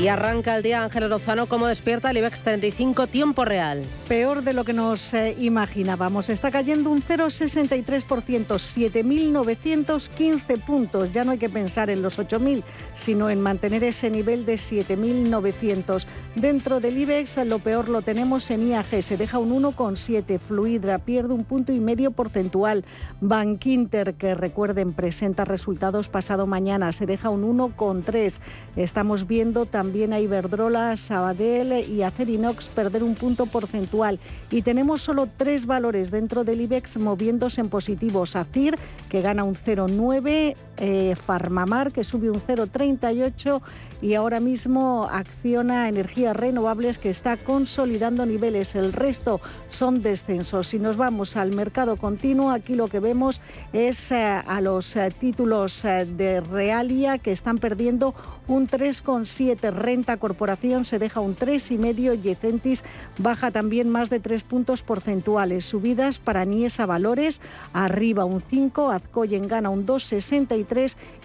Y arranca el día Ángel Lozano, ¿cómo despierta el IBEX 35 tiempo real? Peor de lo que nos eh, imaginábamos. Está cayendo un 0,63%, 7.915 puntos. Ya no hay que pensar en los 8.000, sino en mantener ese nivel de 7.900. Dentro del IBEX, lo peor lo tenemos en IAG, se deja un 1,7. Fluidra pierde un punto y medio porcentual. Bankinter, que recuerden, presenta resultados pasado mañana, se deja un 1,3. Estamos viendo también también a Iberdrola, Sabadell y Acerinox perder un punto porcentual. Y tenemos solo tres valores dentro del IBEX moviéndose en positivo. SACIR, que gana un 0,9, eh, Farmamar, que sube un 0,38 y ahora mismo acciona energías renovables que está consolidando niveles. El resto son descensos. Si nos vamos al mercado continuo, aquí lo que vemos es eh, a los eh, títulos de Realia que están perdiendo un 3,7 Renta Corporación se deja un 3,5 y Ecentis baja también más de 3 puntos porcentuales. Subidas para Niesa Valores, arriba un 5, Azcoyen gana un 2,63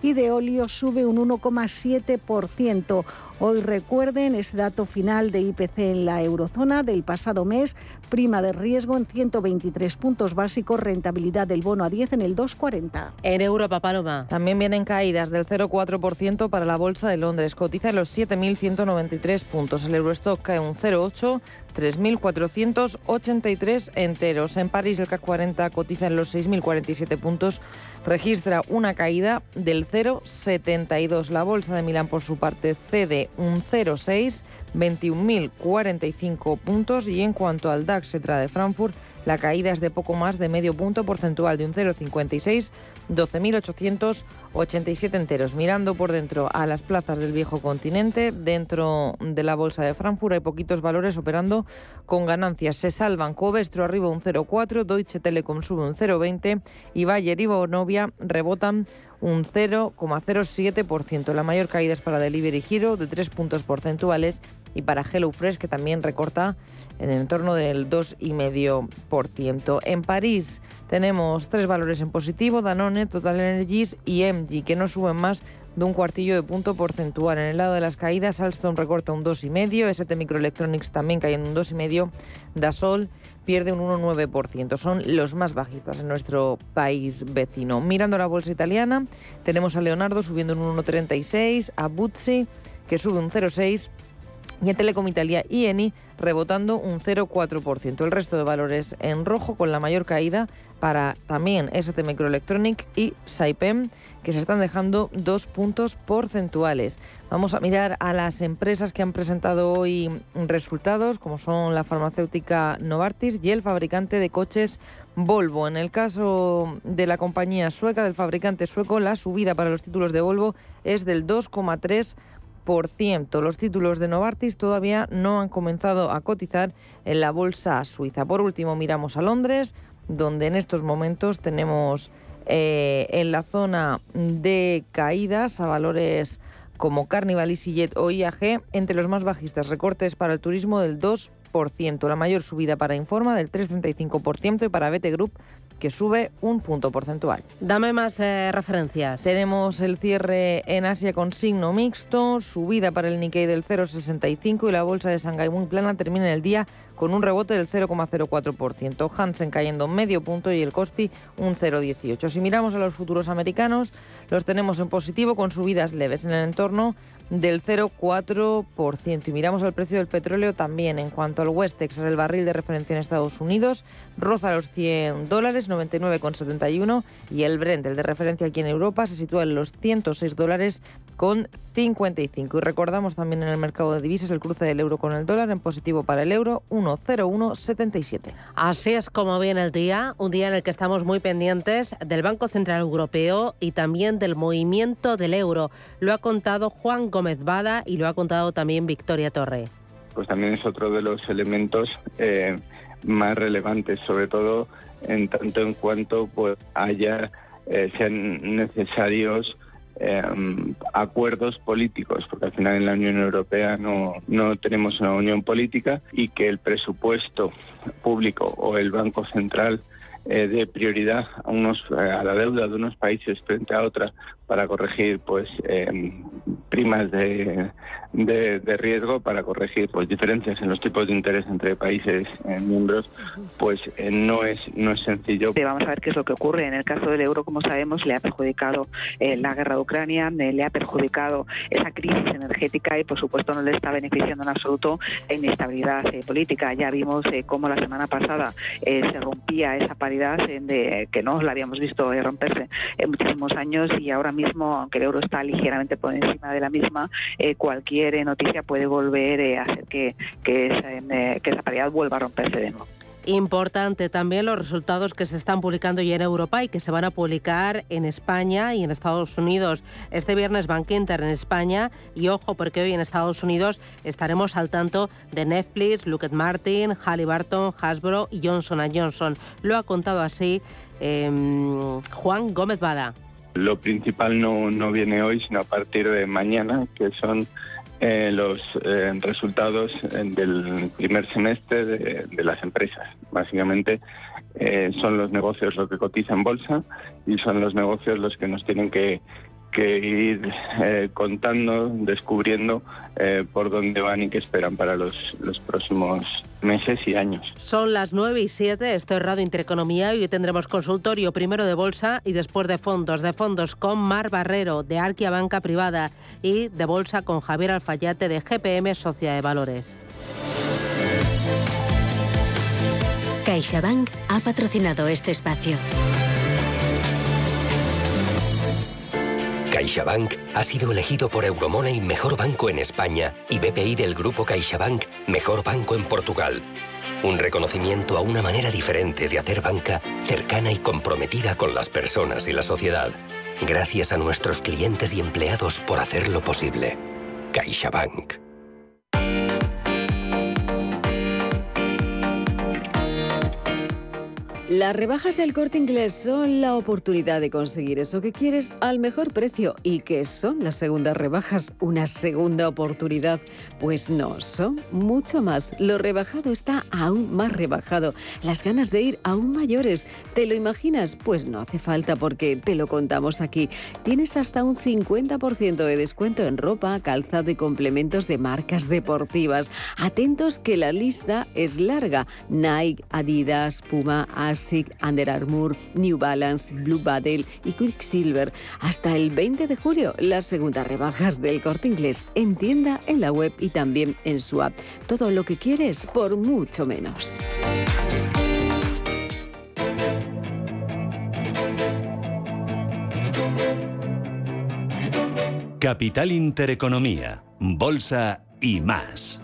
y Deolio sube un 1,7%. Hoy recuerden ese dato final de IPC en la eurozona del pasado mes, prima de riesgo en 123 puntos básicos, rentabilidad del bono a 10 en el 2,40. En Europa, Paloma. También vienen caídas del 0,4% para la Bolsa de Londres, cotiza en los 7.193 puntos. El Eurostock cae un 0,8%. 3.483 enteros. En París el CAC 40 cotiza en los 6.047 puntos, registra una caída del 0,72. La bolsa de Milán por su parte cede un 0,6, 21.045 puntos y en cuanto al DAX se de Frankfurt la caída es de poco más de medio punto porcentual de un 0,56, 12.887 enteros. Mirando por dentro a las plazas del viejo continente, dentro de la bolsa de Frankfurt hay poquitos valores operando con ganancias. Se salvan Covestro arriba un 0,4, Deutsche Telekom sube un 0,20 y Bayer y Bonovia rebotan un 0,07%. La mayor caída es para Delivery Hero de 3 puntos porcentuales y para HelloFresh que también recorta en el entorno del 2,5%. En París tenemos tres valores en positivo, Danone, Total Energies y MG, que no suben más de un cuartillo de punto porcentual. En el lado de las caídas, Alstom recorta un 2,5%, ST Microelectronics también cayendo un 2,5%, Dasol pierde un 1,9%. Son los más bajistas en nuestro país vecino. Mirando la bolsa italiana, tenemos a Leonardo subiendo un 1,36%, a Buzzi que sube un 0,6%, y en Telecom Italia y ENI rebotando un 0,4%. El resto de valores en rojo con la mayor caída para también ST Microelectronic y Saipem que se están dejando dos puntos porcentuales. Vamos a mirar a las empresas que han presentado hoy resultados como son la farmacéutica Novartis y el fabricante de coches Volvo. En el caso de la compañía sueca, del fabricante sueco, la subida para los títulos de Volvo es del 2,3%. Los títulos de Novartis todavía no han comenzado a cotizar en la bolsa suiza. Por último, miramos a Londres, donde en estos momentos tenemos eh, en la zona de caídas a valores como Carnival, EasyJet o IAG, entre los más bajistas, recortes para el turismo del 2%, la mayor subida para Informa del 3,35% y para BT Group que sube un punto porcentual. Dame más eh, referencias. Tenemos el cierre en Asia con signo mixto, subida para el Nikkei del 0,65 y la bolsa de Shanghai muy plana termina el día con un rebote del 0,04%. Hansen cayendo medio punto y el Kospi un 0,18. Si miramos a los futuros americanos, los tenemos en positivo con subidas leves en el entorno del 0,4%. Y miramos al precio del petróleo también. En cuanto al West Texas, el barril de referencia en Estados Unidos roza los 100 dólares dólares, 99,71 y el Brent, el de referencia aquí en Europa, se sitúa en los 106 dólares con 55. Y recordamos también en el mercado de divisas el cruce del euro con el dólar en positivo para el euro 1,0177. Así es como viene el día, un día en el que estamos muy pendientes del Banco Central Europeo y también del movimiento del euro. Lo ha contado Juan Gómez Bada y lo ha contado también Victoria Torre. Pues también es otro de los elementos eh, más relevantes, sobre todo en tanto en cuanto pues, haya eh, sean necesarios Em, acuerdos políticos, porque al final en la Unión Europea no, no tenemos una unión política y que el presupuesto público o el Banco Central eh, dé prioridad a unos a la deuda de unos países frente a otras para corregir pues em, primas de, de, riesgo para corregir pues diferencias en los tipos de interés entre países eh, miembros pues eh, no es no es sencillo. Vamos a ver qué es lo que ocurre. En el caso del euro como sabemos le ha perjudicado eh, la guerra de Ucrania le ha perjudicado esa crisis energética y por supuesto no le está beneficiando en absoluto la inestabilidad política. Ya vimos cómo la semana pasada se rompía esa paridad de, que no la habíamos visto romperse en muchísimos años y ahora mismo, aunque el euro está ligeramente por encima de la misma, eh, cualquier eh, noticia puede volver eh, a hacer que, que, esa, que esa paridad vuelva a romperse de nuevo. Importante también los resultados que se están publicando ya en Europa y que se van a publicar en España y en Estados Unidos. Este viernes Bank Inter en España y ojo porque hoy en Estados Unidos estaremos al tanto de Netflix, Lockheed Martin, Halliburton, Hasbro y Johnson Johnson. Lo ha contado así em, Juan Gómez Bada. Lo principal no, no viene hoy, sino a partir de mañana, que son eh, los eh, resultados eh, del primer semestre de, las empresas. Básicamente son los negocios los que cotizan bolsa y son los negocios los que nos tienen que, que ir eh, contando, descubriendo eh, por dónde van y qué esperan para los, los próximos meses y años. Son las 9 y 7, esto es Radio Intereconomía y hoy tendremos consultorio primero de bolsa y después de fondos. De fondos con Mar Barrero de Arquia Banca Privada y de bolsa con Javier Alfayate de GPM Sociedad de Valores. CaixaBank ha patrocinado este espacio. CaixaBank ha sido elegido por Euromoney Mejor Banco en España y BPI del Grupo CaixaBank Mejor Banco en Portugal. Un reconocimiento a una manera diferente de hacer banca cercana y comprometida con las personas y la sociedad. Gracias a nuestros clientes y empleados por hacerlo posible. CaixaBank. Las rebajas del corte inglés son la oportunidad de conseguir eso que quieres al mejor precio. ¿Y qué son las segundas rebajas? ¿Una segunda oportunidad? Pues no, son mucho más. Lo rebajado está aún más rebajado. Las ganas de ir aún mayores. ¿Te lo imaginas? Pues no hace falta porque te lo contamos aquí. Tienes hasta un 50% de descuento en ropa, calzado y complementos de marcas deportivas. Atentos que la lista es larga. Nike, Adidas, Puma, Asics, Under Armour, New Balance, Blue Badel y Quicksilver. Hasta el 20 de julio, las segundas rebajas del corte inglés en tienda, en la web y también en su app. Todo lo que quieres por mucho menos. Capital Intereconomía, Bolsa y más.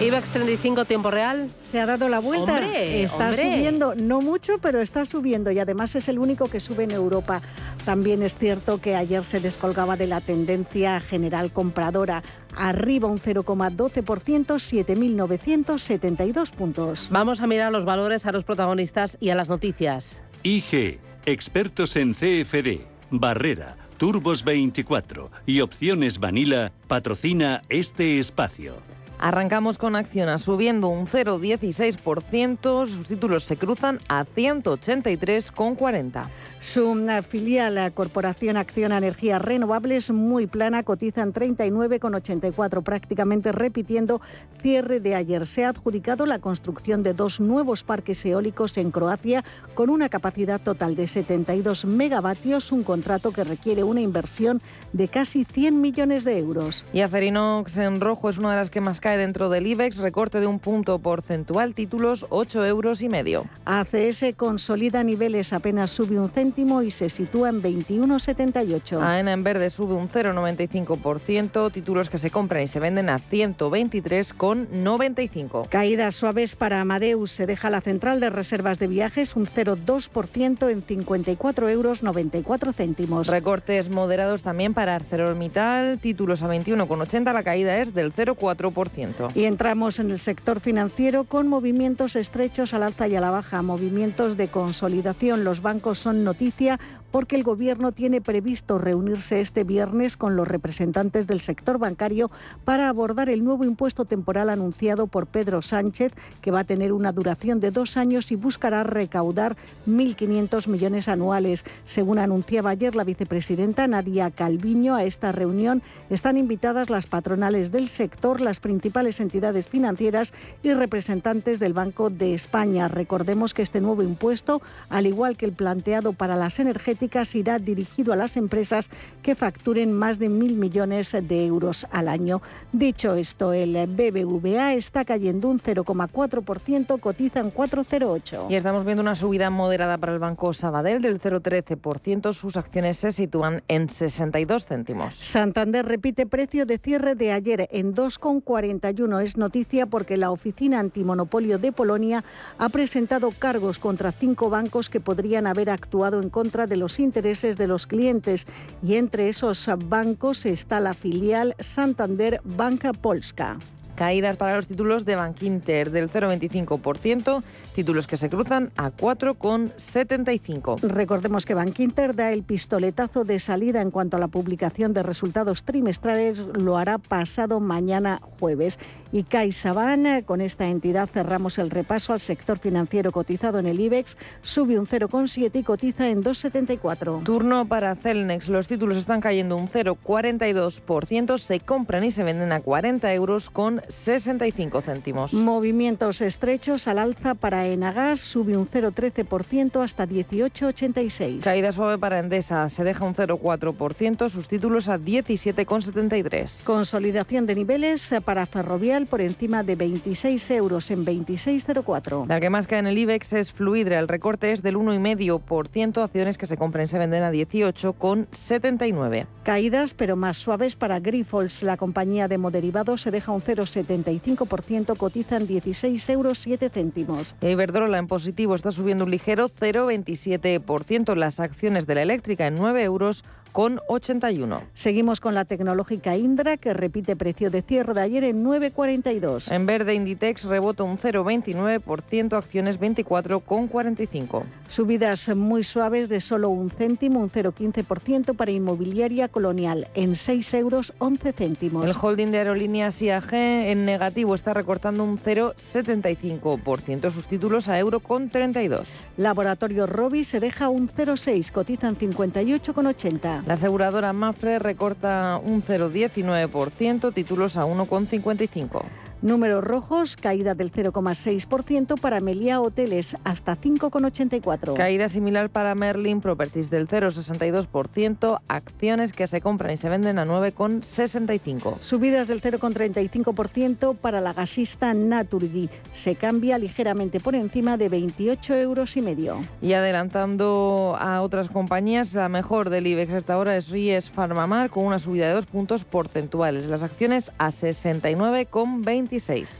IBEX 35 tiempo real. Se ha dado la vuelta. está subiendo, no mucho, pero está subiendo y además es el único que sube en Europa. También es cierto que ayer se descolgaba de la tendencia general compradora. Arriba un 0,12%, 7.972 puntos. Vamos a mirar los valores, a los protagonistas y a las noticias. IG, expertos en CFD, Barrera, Turbos 24 y Opciones Vanilla patrocina este espacio. Arrancamos con Acciona subiendo un 0,16%, sus títulos se cruzan a 183,40. Su filial, la Corporación Acciona Energías Renovables, muy plana, cotizan 39,84, prácticamente repitiendo cierre de ayer. Se ha adjudicado la construcción de dos nuevos parques eólicos en Croacia con una capacidad total de 72 megavatios, un contrato que requiere una inversión de casi 100 millones de euros. Y Acerinox en rojo es una de las que más cae cae dentro del IBEX, recorte de un punto porcentual, títulos 8 euros y medio. ACS consolida niveles, apenas sube un céntimo y se sitúa en 21,78. AENA en verde sube un 0,95%, títulos que se compran y se venden a 123,95. Caídas suaves para Amadeus, se deja la central de reservas de viajes un 0,2% en 54 euros 94 céntimos. Recortes moderados también para ArcelorMittal, títulos a 21,80, la caída es del 0,4%. Y entramos en el sector financiero con movimientos estrechos al alza y a la baja, movimientos de consolidación. Los bancos son noticia porque el Gobierno tiene previsto reunirse este viernes con los representantes del sector bancario para abordar el nuevo impuesto temporal anunciado por Pedro Sánchez, que va a tener una duración de dos años y buscará recaudar 1.500 millones anuales. Según anunciaba ayer la vicepresidenta Nadia Calviño, a esta reunión están invitadas las patronales del sector, las principales entidades financieras y representantes del Banco de España. Recordemos que este nuevo impuesto, al igual que el planteado para las energéticas, irá dirigido a las empresas que facturen más de mil millones de euros al año. Dicho esto, el BBVA está cayendo un 0,4%, cotiza en 4,08. Y estamos viendo una subida moderada para el Banco Sabadell del 0,13%. Sus acciones se sitúan en 62 céntimos. Santander repite precio de cierre de ayer en 2,41. Es noticia porque la Oficina Antimonopolio de Polonia ha presentado cargos contra cinco bancos que podrían haber actuado en contra de los intereses de los clientes y entre esos bancos está la filial Santander Banca Polska. Caídas para los títulos de Bankinter del 0,25%, títulos que se cruzan a 4,75. Recordemos que Bankinter da el pistoletazo de salida en cuanto a la publicación de resultados trimestrales, lo hará pasado mañana jueves. Y CaixaBank, con esta entidad cerramos el repaso al sector financiero cotizado en el IBEX, sube un 0,7 y cotiza en 2,74. Turno para Celnex, los títulos están cayendo un 0,42%, se compran y se venden a 40 euros con 65 céntimos. Movimientos estrechos al alza para Enagas, sube un 0,13% hasta 18,86. Caída suave para Endesa, se deja un 0,4%, sus títulos a 17,73. Consolidación de niveles para Ferrovial por encima de 26 euros en 26,04. La que más cae en el IBEX es Fluidra, el recorte es del 1,5%, acciones que se compran y se venden a 18,79. Caídas pero más suaves para Grifols, la compañía de moderivados se deja un 0,75%, cotizan 16 euros 7 céntimos. Iberdrola en positivo está subiendo un ligero 0,27%, las acciones de la eléctrica en 9 euros con 81. Seguimos con la tecnológica Indra, que repite precio de cierre de ayer en 9,42. En verde, Inditex rebota un 0,29%, acciones 24,45. Subidas muy suaves de solo un céntimo, un 0,15% para inmobiliaria colonial, en 6 euros 11 céntimos. El holding de aerolíneas IAG en negativo está recortando un 0,75%, sus títulos a euro con 32. Laboratorio Robi se deja un 0,6, cotizan 58,80. La aseguradora Mafre recorta un 0,19%, títulos a 1,55. Números rojos, caída del 0,6% para Melia Hoteles, hasta 5,84. Caída similar para Merlin Properties del 0,62%, acciones que se compran y se venden a 9,65. Subidas del 0,35% para la gasista Naturgy, se cambia ligeramente por encima de 28 euros y medio. Y adelantando a otras compañías, la mejor del IBEX hasta ahora es Ries Farmamar con una subida de dos puntos porcentuales. Las acciones a 69,20.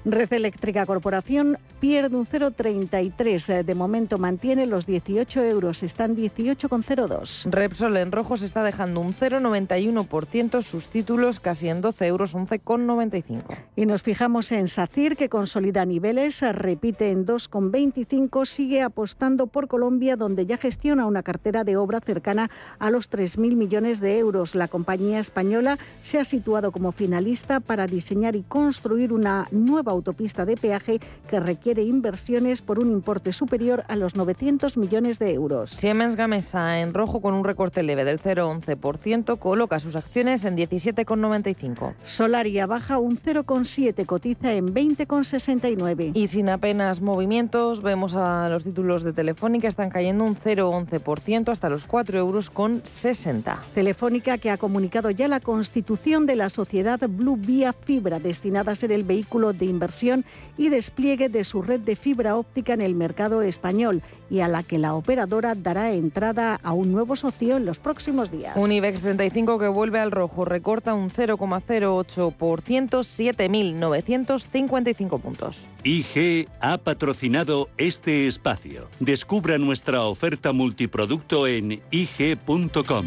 Red Eléctrica Corporación pierde un 0,33. De momento mantiene los 18 euros, están 18,02. Repsol en rojo se está dejando un 0,91%, sus títulos casi en 12 euros, 11,95. Y nos fijamos en SACIR, que consolida niveles, repite en 2,25, sigue apostando por Colombia, donde ya gestiona una cartera de obra cercana a los 3.000 millones de euros. La compañía española se ha situado como finalista para diseñar y construir una nueva autopista de peaje que requiere inversiones por un importe superior a los 900 millones de euros. Siemens Gamesa en rojo con un recorte leve del 0,11% coloca sus acciones en 17,95. Solaria baja un 0,7, cotiza en 20,69. Y sin apenas movimientos vemos a los títulos de Telefónica están cayendo un 0,11% hasta los 4 euros con 60. Telefónica que ha comunicado ya la constitución de la sociedad Blue Vía Fibra destinada a ser el vehículo de inversión y despliegue de su red de fibra óptica en el mercado español y a la que la operadora dará entrada a un nuevo socio en los próximos días. Un IBEX 35 que vuelve al rojo, recorta un 0,08%, 7.955 puntos. IG ha patrocinado este espacio. Descubra nuestra oferta multiproducto en ig.com.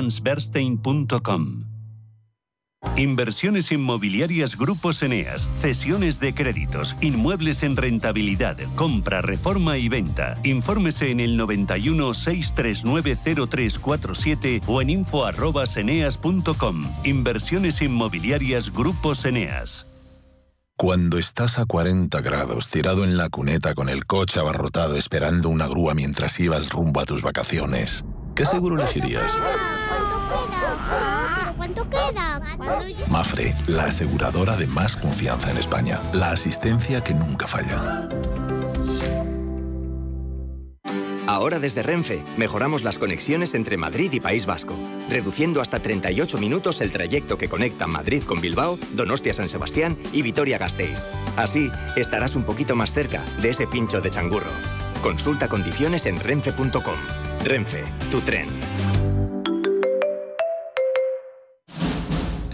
Inversiones inmobiliarias Grupos Eneas, cesiones de créditos, inmuebles en rentabilidad, compra, reforma y venta. Infórmese en el 91 639 0347 o en info@eneas.com. Inversiones inmobiliarias Grupos Eneas. Cuando estás a 40 grados tirado en la cuneta con el coche abarrotado esperando una grúa mientras ibas rumbo a tus vacaciones, ¿qué seguro elegirías? Cuánto queda? Mafre, la aseguradora de más confianza en España. La asistencia que nunca falla. Ahora desde Renfe mejoramos las conexiones entre Madrid y País Vasco, reduciendo hasta 38 minutos el trayecto que conecta Madrid con Bilbao, Donostia San Sebastián y Vitoria-Gasteiz. Así estarás un poquito más cerca de ese pincho de changurro. Consulta condiciones en renfe.com. Renfe, tu tren.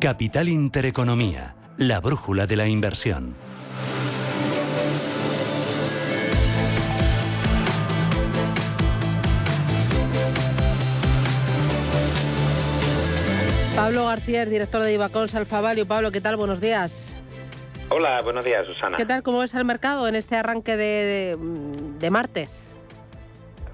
Capital Intereconomía, la brújula de la inversión. Pablo García, director de Ibacons Alfavalio. Pablo, ¿qué tal? Buenos días. Hola, buenos días, Susana. ¿Qué tal? ¿Cómo es el mercado en este arranque de, de martes?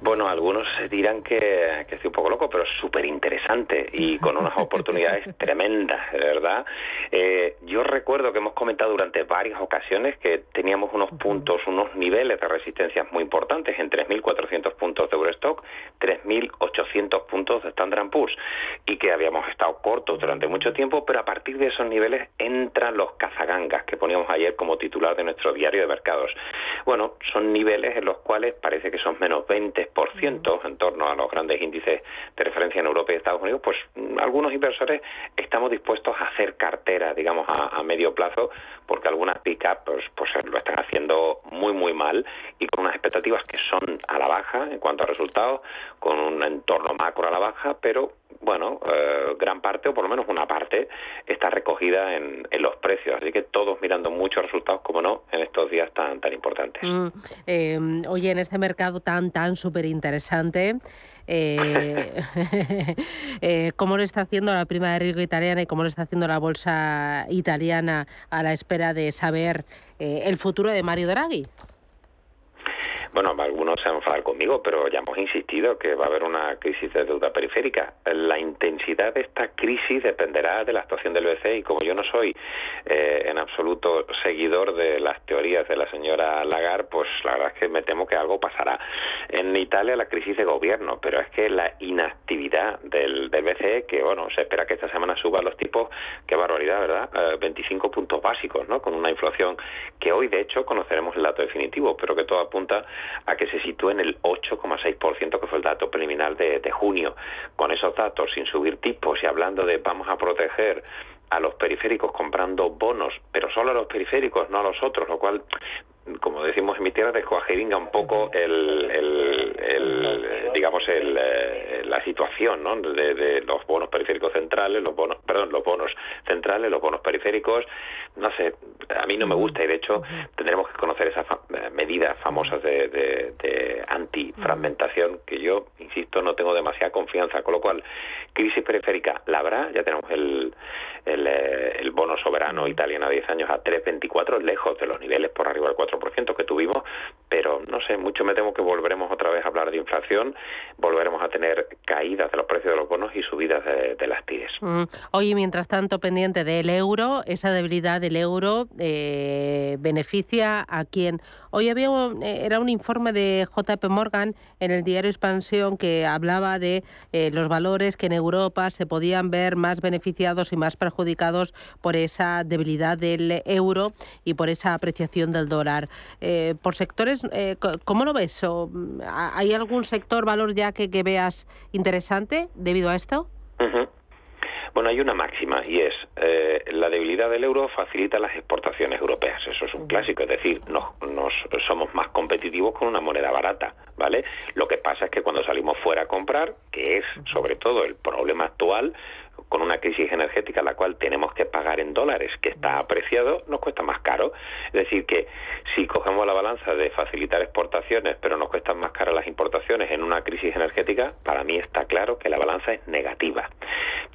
Bueno, algunos dirán que, que estoy un poco loco, pero es súper interesante y con unas oportunidades tremendas, de verdad. Eh, yo recuerdo que hemos comentado durante varias ocasiones que teníamos unos puntos, unos niveles de resistencia muy importantes en 3.400 puntos de Eurostock, 3.800 puntos de Standard Poor's y que habíamos estado cortos durante mucho tiempo, pero a partir de esos niveles entran los cazagangas que poníamos ayer como titular de nuestro diario de mercados. Bueno, son niveles en los cuales parece que son menos 20 en torno a los grandes índices de referencia en Europa y Estados Unidos, pues mm, algunos inversores estamos dispuestos a hacer cartera, digamos, a, medio plazo, porque algunas pick-up pues, pues lo están haciendo muy, muy mal y con unas expectativas que son a la baja en cuanto a resultados, con un entorno macro a la baja, pero bueno, eh, gran parte, o por lo menos una parte, está recogida en, los precios. Así que todos mirando muchos resultados, como no, en estos días tan, tan importantes. Mm, eh, oye, en este mercado tan, tan súper interesante, eh, ¿cómo lo está haciendo la prima de riesgo italiana y cómo lo está haciendo la bolsa italiana a la espera de saber el futuro de Mario Draghi? Bueno, algunos se han enfadado conmigo, pero ya hemos insistido que va a haber una crisis de deuda periférica. La intensidad de esta crisis dependerá de la actuación del BCE y como yo no soy eh, en absoluto seguidor de las teorías de la señora Lagarde, pues la verdad es que me temo que algo pasará. En Italia la crisis de gobierno, pero es que la inactividad del, del BCE, que bueno, se espera que esta semana suba los tipos, qué barbaridad, ¿verdad? 25 eh, puntos básicos, ¿no? Con una inflación que hoy de hecho conoceremos el dato definitivo, pero que todo apunta a que se sitúe en el 8,6% que fue el dato preliminar de, de junio. Con esos datos, sin subir tipos y hablando de vamos a proteger a los periféricos comprando bonos, pero solo a los periféricos, no a los otros, lo cual como decimos en mi tierra, descuajeringa un poco el, digamos el, eh, la situación ¿no? de, los bonos periféricos centrales, los bonos, perdón, los bonos centrales, los bonos periféricos, no sé, a mí no me gusta y de hecho tendremos que conocer esas eh, medidas famosas de, de, de antifragmentación que yo, insisto, no tengo demasiada confianza, con lo cual crisis periférica la habrá, ya tenemos el, el, eh, el bono soberano italiano a 10 años a 3,24 lejos de los niveles por arriba del 4 que tuvimos, pero no sé, mucho me temo que volveremos otra vez a hablar de inflación, volveremos a tener caídas de los precios de los bonos y subidas de, las TIRES. Mm. Oye, mientras tanto, pendiente del euro, esa debilidad del euro eh, beneficia a quien. Hoy había eh, era un informe de JP Morgan en el diario Expansión que hablaba de eh, los valores que en Europa se podían ver más beneficiados y más perjudicados por esa debilidad del euro y por esa apreciación del dólar. Eh, por sectores, eh, ¿cómo lo ves? Mm, ¿Hay algún sector, valor ya que, que veas interesante debido a esto? Bueno, hay una máxima y es eh, la debilidad del euro facilita las exportaciones europeas. Eso es un clásico, es decir, nos, nos, somos más competitivos con una moneda barata, ¿vale? Lo que pasa es que cuando salimos fuera a comprar, que es sobre todo el problema actual, con una crisis energética la cual tenemos que pagar en dólares, que está apreciado, nos cuesta más caro. Es decir, que si cogemos la balanza de facilitar exportaciones, pero nos cuestan más caras las importaciones en una crisis energética, para mí está claro que la balanza es negativa.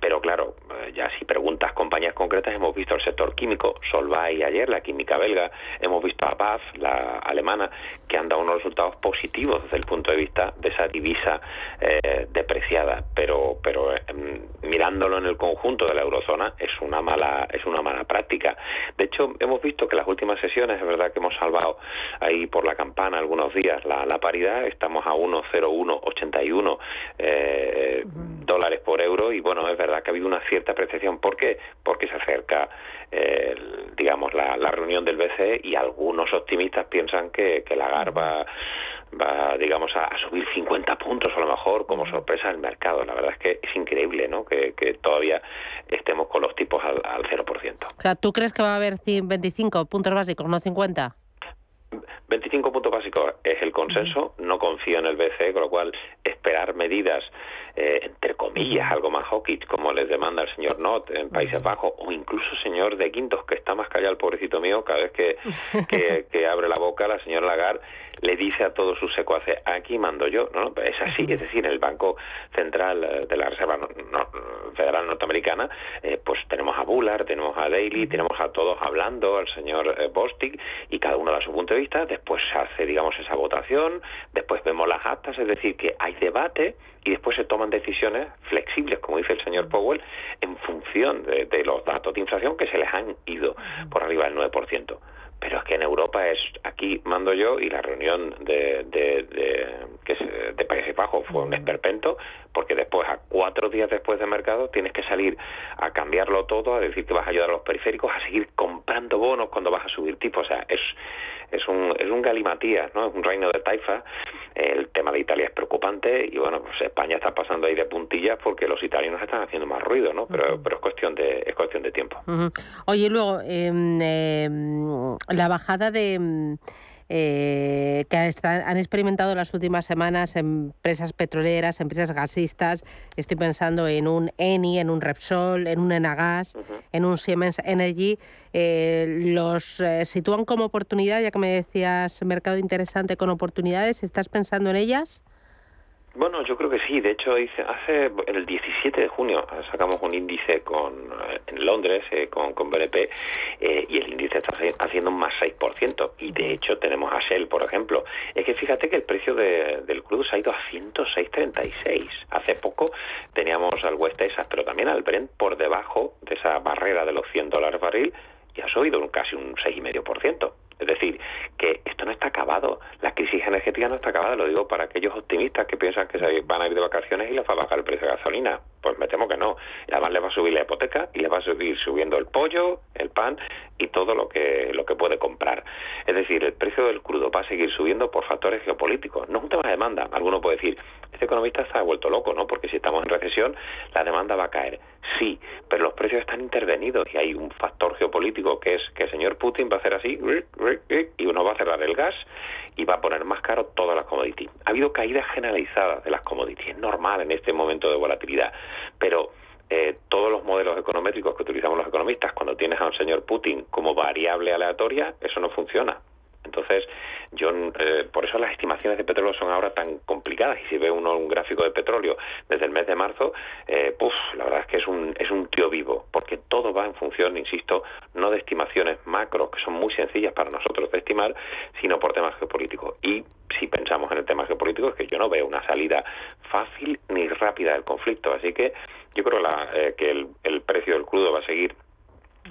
Pero claro, eh, ya si preguntas compañías concretas, hemos visto el sector químico, Solvay ayer, la química belga, hemos visto a BAF, la alemana, que han dado unos resultados positivos desde el punto de vista de esa divisa eh, depreciada. Pero, pero em, mirándolo en el conjunto de la eurozona es una mala es una mala práctica. De hecho, hemos visto que las últimas sesiones es verdad que hemos salvado ahí por la campana algunos días la, la paridad, estamos a 1,0181 eh, dólares por euro y bueno, es verdad que ha habido una cierta apreciación. ¿Por qué? Porque se acerca eh, digamos la, la, reunión del BCE y algunos optimistas piensan que, que la GAR va, digamos, a, subir 50 puntos a lo mejor como sorpresa del mercado. La verdad es que es increíble, ¿no? Que, todavía estemos con los tipos al, al 0%. O sea, ¿tú crees que va a haber 25 puntos básicos, no 50? 25 puntos básicos es el consenso, no confío en el BCE, con lo cual esperar medidas, eh, entre comillas, algo más hawkish, como les demanda el señor Not en Países Bajos, o incluso señor de Quintos, que está más callado el pobrecito mío, cada vez que, que, abre la boca, la señora Lagarde le dice a todos sus secuaces, aquí mando yo, no, no es así, es decir, en el Banco Central eh, de la Reserva Federal Norteamericana, eh, pues tenemos a Bullard, tenemos a Daly, tenemos a todos hablando, al señor Bostic, y cada uno da su punto de después se hace, digamos, esa votación, después vemos las actas, es decir, que hay debate y después se toman decisiones flexibles, como dice el señor Powell, en función de, de los datos de inflación que se les han ido por arriba del 9% pero es que en Europa es aquí mando yo y la reunión de, de, de, que es de Países Bajos fue un esperpento porque después a cuatro días después de mercado tienes que salir a cambiarlo todo a decir que vas a ayudar a los periféricos a seguir comprando bonos cuando vas a subir tipos. O sea es es un es un galimatías no es un reino de taifa. El tema de Italia es preocupante y bueno pues España está pasando ahí de puntillas porque los italianos están haciendo más ruido no pero pero es cuestión de es cuestión de tiempo. Oye luego eh, la bajada de eh, que han experimentado las últimas semanas empresas petroleras, empresas gasistas. Estoy pensando en un Eni, en un Repsol, en un Enagas, en un Siemens Energy. Eh, ¿Los eh, sitúan como oportunidad? Ya que me decías mercado interesante con oportunidades, ¿estás pensando en ellas? Bueno, yo creo que sí. De hecho, hace el 17 de junio sacamos un índice con eh, en Londres eh, con, con BNP eh, y el índice está haciendo un más 6%. Y de hecho tenemos a Shell, por ejemplo. Es que fíjate que el precio del crudo se ha ido a 106.36. Hace poco teníamos al West Texas, pero también al Brent por debajo de esa barrera de los 100 dólares barril y ha subido casi un 6,5%. Es decir, que esto no está acabado. La crisis energética no está acabada. Lo digo para aquellos optimistas que piensan que se van a ir de vacaciones y les va a bajar el precio de gasolina. Pues me temo que no. Y además les va a subir la hipoteca y les va a subir subiendo el pollo, el pan y todo lo que, lo que puede comprar. Es decir, el precio del crudo va a seguir subiendo por factores geopolíticos. No es un tema de demanda. Alguno puede decir, este economista está vuelto loco, ¿no? Porque si estamos en recesión, la demanda va a caer. Sí, pero los precios están intervenidos y hay un factor geopolítico que es que el señor Putin va a hacer así y uno va a cerrar el gas y va a poner más caro todas las commodities. Ha habido caídas generalizadas de las commodities, es normal en este momento de volatilidad, pero eh, todos los modelos econométricos que utilizamos los economistas, cuando tienes a un señor Putin como variable aleatoria, eso no funciona. Entonces, yo eh, por eso las estimaciones de petróleo son ahora tan complicadas y si ve uno un gráfico de petróleo desde el mes de marzo, eh, la verdad es que es un, es un tío vivo, porque todo va en función, insisto, no de estimaciones macro, que son muy sencillas para nosotros de estimar, sino por temas geopolíticos. Y si pensamos en el tema geopolítico, es que yo no veo una salida fácil ni rápida del conflicto. Así que yo creo la, eh, que el precio del crudo va a seguir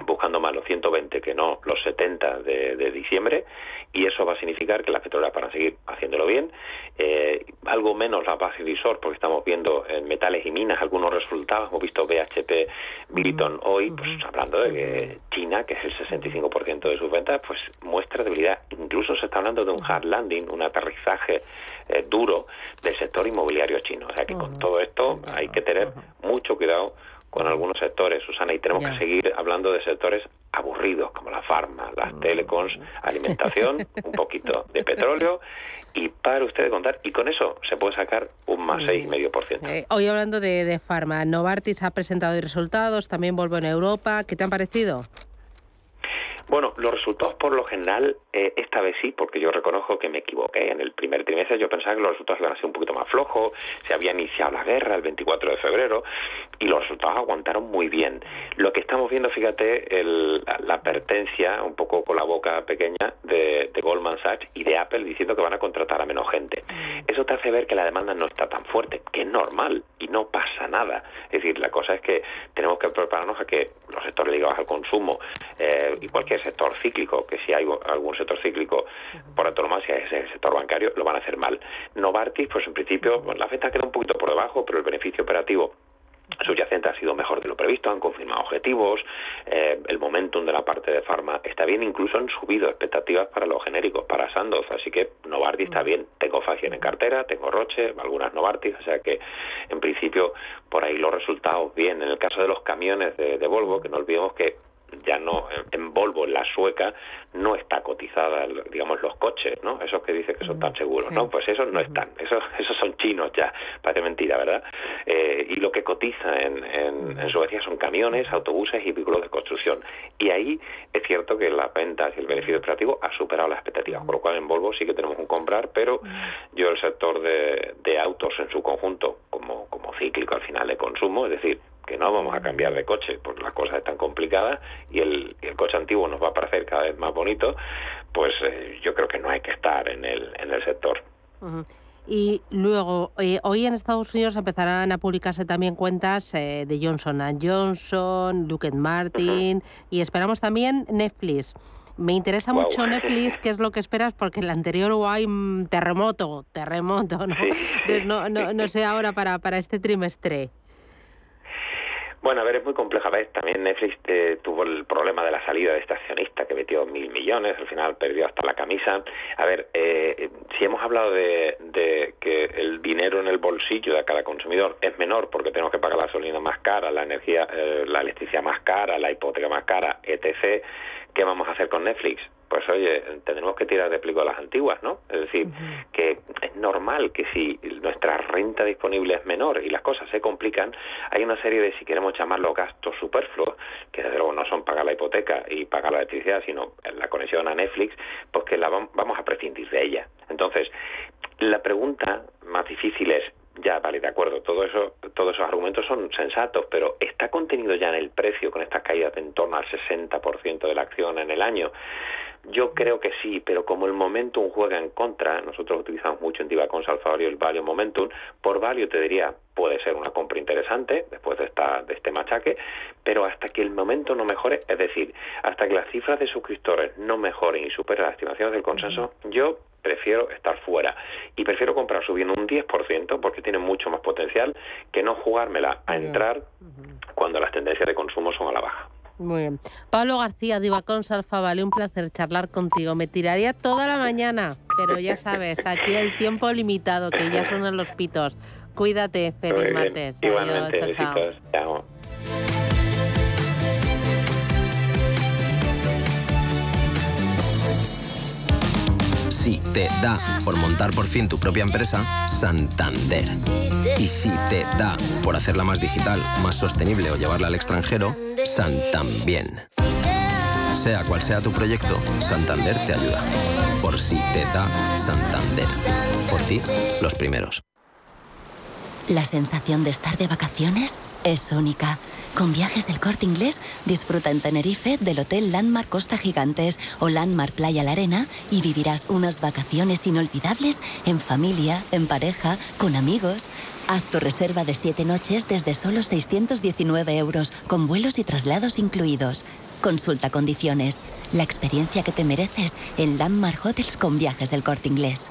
buscando más los 120 que no los 70 de, diciembre y eso va a significar que las petroleras van a seguir haciéndolo bien. Eh, algo menos la base visor porque estamos viendo en metales y minas algunos resultados. Hemos visto BHP Billiton hoy pues hablando de que China que es el 65% de sus ventas pues muestra debilidad. Incluso se está hablando de un hard landing un aterrizaje eh, duro del sector inmobiliario chino. O sea que con todo esto hay que tener mucho cuidado con algunos sectores, Susana, y tenemos que seguir hablando de sectores aburridos como la farma, las mm. telecoms, alimentación, un poquito de petróleo y para usted contar, y con eso se puede sacar un más 6,5%. Eh, hoy hablando de, de farma, Novartis ha presentado resultados, también vuelvo en Europa, ¿qué te han parecido? Bueno, los resultados por lo general, eh, esta vez sí, porque yo reconozco que me equivoqué. En el primer trimestre yo pensaba que los resultados iban a ser un poquito más flojos, se había iniciado la guerra el 24 de febrero y los resultados aguantaron muy bien. Lo que estamos viendo, fíjate, el, la advertencia, un poco con la boca pequeña, de, de, Goldman Sachs y de Apple diciendo que van a contratar a menos gente. Mm. Eso te hace ver que la demanda no está tan fuerte, que es normal y no pasa nada. Es decir, la cosa es que tenemos que prepararnos a que los sectores ligados al consumo eh, y cualquier sector cíclico, que si hay algún sector cíclico por antonomasia es el sector bancario, lo van a hacer mal. Novartis, pues en principio, la venta queda un poquito por debajo, pero el beneficio operativo subyacente ha sido mejor de lo previsto, han confirmado objetivos, eh, el momentum de la parte de farma está bien, incluso han subido expectativas para los genéricos, para Sandoz, así que Novartis está bien, tengo Fagien en cartera, tengo Roche, algunas Novartis, o sea que en principio por ahí los resultados bien. En el caso de los camiones de Volvo, que no olvidemos que ya no en Volvo, en la sueca, no está cotizada, digamos, los coches, ¿no? Esos que dicen que son tan seguros, ¿no? Pues esos no están, esos, esos son chinos ya, parece mentira, ¿verdad? Eh, y lo que cotiza en, en, Suecia son camiones, autobuses y vehículos de construcción. Y ahí es cierto que las ventas y el beneficio operativo ha superado las expectativas, por lo cual en Volvo sí que tenemos un comprar, pero yo el sector de, de autos en su conjunto, como, como cíclico al final de consumo, es decir, que no vamos a cambiar de coche porque las cosas están complicadas y el, el coche antiguo nos va a parecer cada vez más bonito, pues eh, yo creo que no hay que estar en el, en el sector. Y luego, eh, hoy en Estados Unidos empezarán a publicarse también cuentas eh, de Johnson Johnson, Lockheed Martin y esperamos también Netflix. Me interesa mucho Netflix, ¿qué es lo que esperas? Porque en la anterior hubo hay terremoto, terremoto, ¿no? no, no, no sé ahora para, para este trimestre. Bueno, a ver, es muy compleja. ¿ves? También Netflix eh, tuvo el problema de la salida de este accionista que metió mil millones, al final perdió hasta la camisa. A ver, eh, si hemos hablado de, que el dinero en el bolsillo de cada consumidor es menor porque tenemos que pagar la gasolina más cara, la energía, eh, la electricidad más cara, la hipoteca más cara, etc., ¿qué vamos a hacer con Netflix? Pues oye, tendremos que tirar de plico a las antiguas, ¿no? Es decir, que es normal que si nuestra renta disponible es menor y las cosas se complican, hay una serie de, si queremos llamarlo gastos superfluos, que desde luego no son pagar la hipoteca y pagar la electricidad, sino la conexión a Netflix, pues que la vamos a prescindir de ella. Entonces, la pregunta más difícil es, ya, vale, de acuerdo, todo eso, todos esos argumentos son sensatos, pero ¿está contenido ya en el precio con estas caídas de en torno al 60% de la acción en el año? Yo creo que sí, pero como el momentum juega en contra, nosotros utilizamos mucho en Divacons Alfa Value el value momentum, por value te diría puede ser una compra interesante después de esta de este machaque, pero hasta que el momento no mejore, es decir, hasta que las cifras de suscriptores no mejoren y superen las estimaciones del consenso, yo prefiero estar fuera. Y prefiero comprar subiendo un 10% porque tiene mucho más potencial que no jugármela a entrar cuando las tendencias de consumo son a la baja. Muy bien. Pablo García, Divacons Alfa, vale un placer charlar contigo. Me tiraría toda la mañana, pero ya sabes, aquí el tiempo limitado, que ya suenan los pitos. Cuídate, feliz martes. Igualmente, chao. chao. Si te da por montar por fin tu propia empresa, Santander. Y si te da por hacerla más digital, más sostenible o llevarla al extranjero, Santambién. Sea cual sea tu proyecto, Santander te ayuda. Por si te da Santander. Por ti, los primeros. La sensación de estar de vacaciones es única. Con viajes El Corte Inglés, disfruta en Tenerife del Hotel Landmark Costa Gigantes o Landmark Playa La Arena y vivirás unas vacaciones inolvidables en familia, en pareja, con amigos. Haz tu reserva de 7 noches desde solo 619 euros, con vuelos y traslados incluidos. Consulta condiciones. La experiencia que te mereces en Landmark Hotels con viajes del Corte Inglés.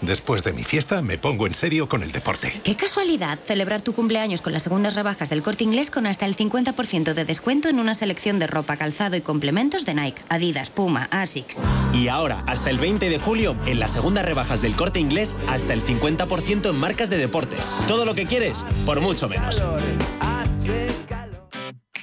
Después de mi fiesta me pongo en serio con el deporte. Qué casualidad celebrar tu cumpleaños con las segundas rebajas del corte inglés con hasta el 50% de descuento en una selección de ropa, calzado y complementos de Nike, Adidas, Puma, Asics. Y ahora, hasta el 20 de julio, en las segundas rebajas del corte inglés, hasta el 50% en marcas de deportes. Todo lo que quieres, por mucho menos.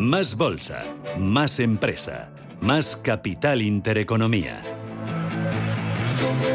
Más bolsa, más empresa, más capital intereconomía.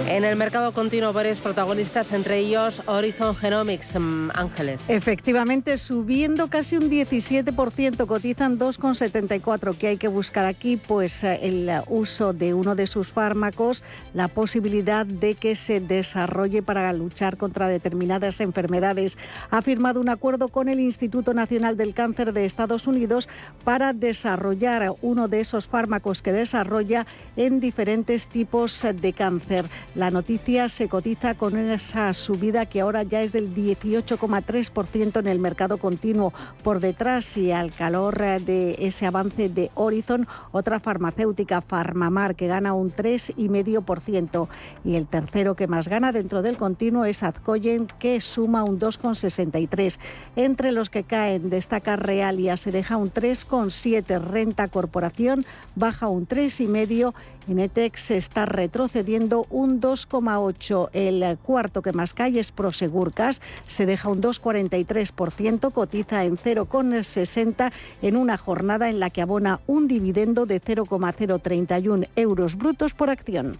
En el mercado continuo varios protagonistas, entre ellos Horizon Genomics, mm, Ángeles. Efectivamente, subiendo casi un 17%, cotizan 2,74. ¿Qué hay que buscar aquí? Pues eh, el uso de uno de sus fármacos, la posibilidad de que se desarrolle para luchar contra determinadas enfermedades. Ha firmado un acuerdo con el Instituto Nacional del Cáncer de Estados Unidos para desarrollar uno de esos fármacos que desarrolla en diferentes tipos de cáncer. La noticia se cotiza con esa subida que ahora ya es del 18,3% en el mercado continuo. Por detrás y al calor de ese avance de Horizon, otra farmacéutica, Farmamar, que gana un 3,5%. Y el tercero que más gana dentro del continuo es Azcoyen, que suma un 2,63%. Entre los que caen destaca Realia, se deja un 3,7%. Renta Corporación baja un 3,5%. Inetex está retrocediendo un 2,8. El cuarto que más cae es Prosegurcas, se deja un 2,43%, cotiza en 0,60 en una jornada en la que abona un dividendo de 0,031 euros brutos por acción.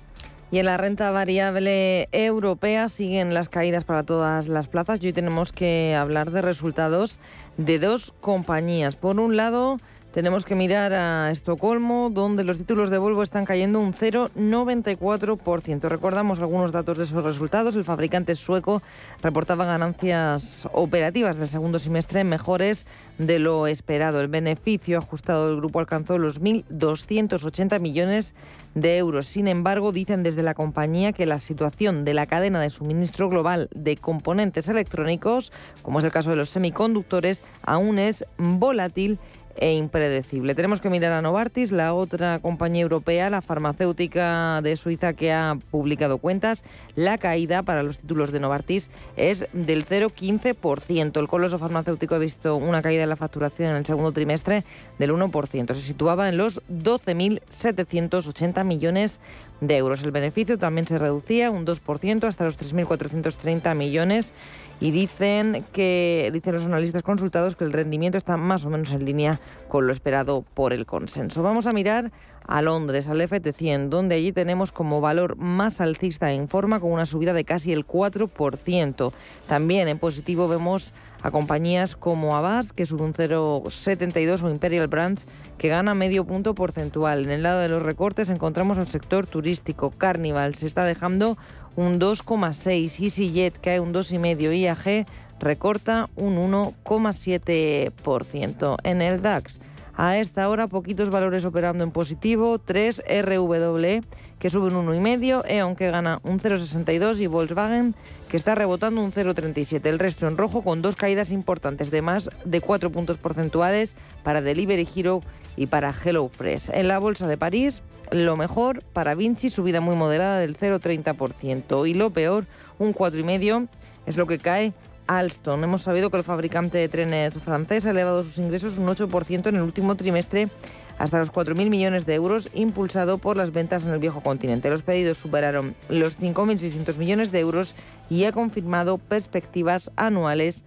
Y en la renta variable europea siguen las caídas para todas las plazas. Y hoy tenemos que hablar de resultados de dos compañías. Por un lado, tenemos que mirar a Estocolmo, donde los títulos de Volvo están cayendo un 0,94%. Recordamos algunos datos de esos resultados. El fabricante sueco reportaba ganancias operativas del segundo semestre mejores de lo esperado. El beneficio ajustado del grupo alcanzó los 1.280 millones de euros. Sin embargo, dicen desde la compañía que la situación de la cadena de suministro global de componentes electrónicos, como es el caso de los semiconductores, aún es volátil e impredecible. Tenemos que mirar a Novartis, la otra compañía europea, la farmacéutica de Suiza que ha publicado cuentas. La caída para los títulos de Novartis es del 0,15%. El coloso farmacéutico ha visto una caída en la facturación en el segundo trimestre del 1%. Se situaba en los 12.780 millones de euros. El beneficio también se reducía un 2% hasta los 3.430 millones y dicen que dicen los analistas consultados que el rendimiento está más o menos en línea con lo esperado por el consenso. Vamos a mirar a Londres, al FT100, donde allí tenemos como valor más alcista en forma con una subida de casi el 4%. También en positivo vemos a compañías como Abbas, que sube un 0,72, o Imperial Brands, que gana medio punto porcentual. En el lado de los recortes encontramos al sector turístico. Carnival se está dejando un 2,6, EasyJet cae un 2,5, IAG recorta un 1,7%. En el DAX, a esta hora, poquitos valores operando en positivo, 3 RW que sube un 1,5, E.ON que gana un 0,62 y Volkswagen que está rebotando un 0,37. El resto en rojo con dos caídas importantes de más de 4 puntos porcentuales para Delivery Hero y para HelloFresh. En la bolsa de París, lo mejor para Vinci, subida muy moderada del 0,30%. Y lo peor, un 4,5%, es lo que cae Alstom. Hemos sabido que el fabricante de trenes francés ha elevado sus ingresos un 8% en el último trimestre hasta los 4.000 millones de euros, impulsado por las ventas en el viejo continente. Los pedidos superaron los 5.600 millones de euros y ha confirmado perspectivas anuales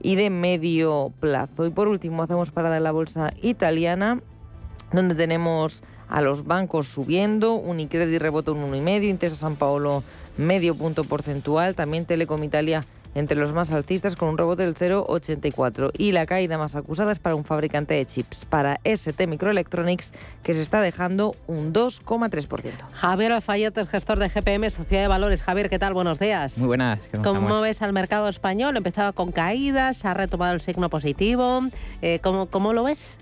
y de medio plazo. Y por último, hacemos parada en la bolsa italiana, donde tenemos a los bancos subiendo, Unicredit rebota un 1,5, Intesa San Paolo medio punto porcentual, también Telecom Italia entre los más altistas con un rebote del 0,84 y la caída más acusada es para un fabricante de chips, para ST Microelectronics, que se está dejando un 2,3%. Javier Alfayet, el gestor de GPM, Sociedad de Valores. Javier, ¿qué tal? Buenos días. Muy buenas. ¿Cómo ves al mercado español? Empezaba con caídas, ha retomado el signo positivo. Eh, ¿cómo, ¿Cómo lo ves?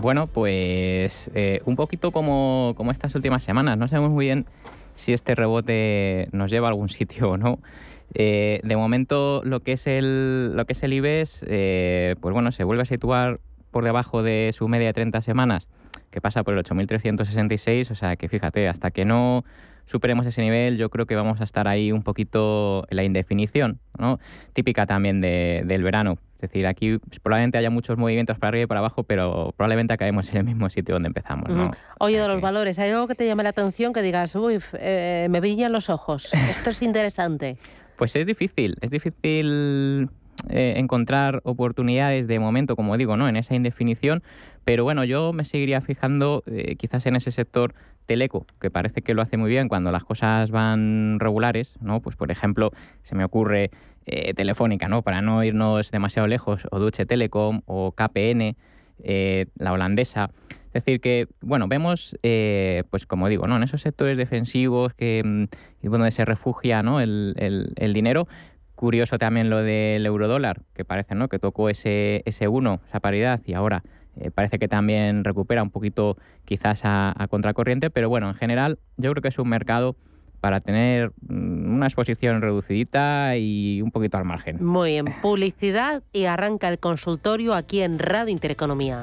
Bueno, pues eh, un poquito como, como estas últimas semanas. No sabemos muy bien si este rebote nos lleva a algún sitio o no. Eh, de momento, lo que es el, lo que es el IBEX, eh, pues bueno, se vuelve a situar por debajo de su media de 30 semanas, que pasa por el 8.366. O sea que fíjate, hasta que no superemos ese nivel, yo creo que vamos a estar ahí un poquito en la indefinición, ¿no? típica también del verano. Es decir, aquí probablemente haya muchos movimientos para arriba y para abajo, pero probablemente acabemos en el mismo sitio donde empezamos. ¿no? Oye, de los valores, ¿hay algo que te llame la atención que digas, uy, eh, me brillan los ojos, esto es interesante? Pues es difícil, es difícil eh, encontrar oportunidades de momento, como digo, ¿no? En esa indefinición, pero bueno, yo me seguiría fijando eh, quizás en ese sector teleco, que parece que lo hace muy bien cuando las cosas van regulares, ¿no? Pues por ejemplo, se me ocurre eh, Telefónica, ¿no? Para no irnos demasiado lejos, o Duche Telecom, o KPN, la holandesa. Es decir, que, bueno, vemos, eh, pues como digo, ¿no? en esos sectores defensivos que, mm, donde se refugia ¿no? el, el, dinero, curioso también lo del eurodólar, que parece ¿no? que tocó ese, ese 1, esa paridad, y ahora eh, parece que también recupera un poquito quizás a, contracorriente, pero bueno, en general yo creo que es un mercado para tener mm, una exposición reducidita y un poquito al margen. Muy bien, publicidad y arranca el consultorio aquí en Radio Intereconomía.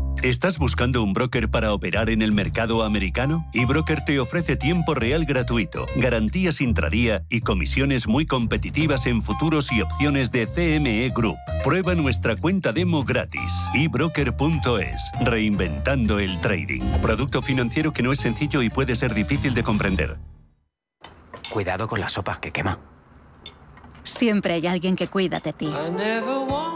¿Estás buscando un broker para operar en el mercado americano? eBroker te ofrece tiempo real gratuito, garantías intradía y comisiones muy competitivas en futuros y opciones de CME Group. Prueba nuestra cuenta demo gratis. ebroker.es. Reinventando el trading. Producto financiero que no es sencillo y puede ser difícil de comprender. Cuidado con la sopa que quema. Siempre hay alguien que cuida de ti.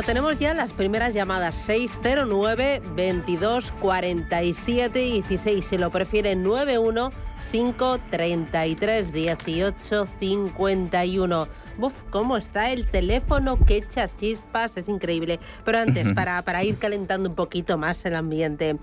Bueno, tenemos ya las primeras llamadas 609 22 47 16. Si lo prefieren 91 533 18 51. Buf, cómo está el teléfono que echas chispas, es increíble. Pero antes, para, para ir calentando un poquito más el ambiente,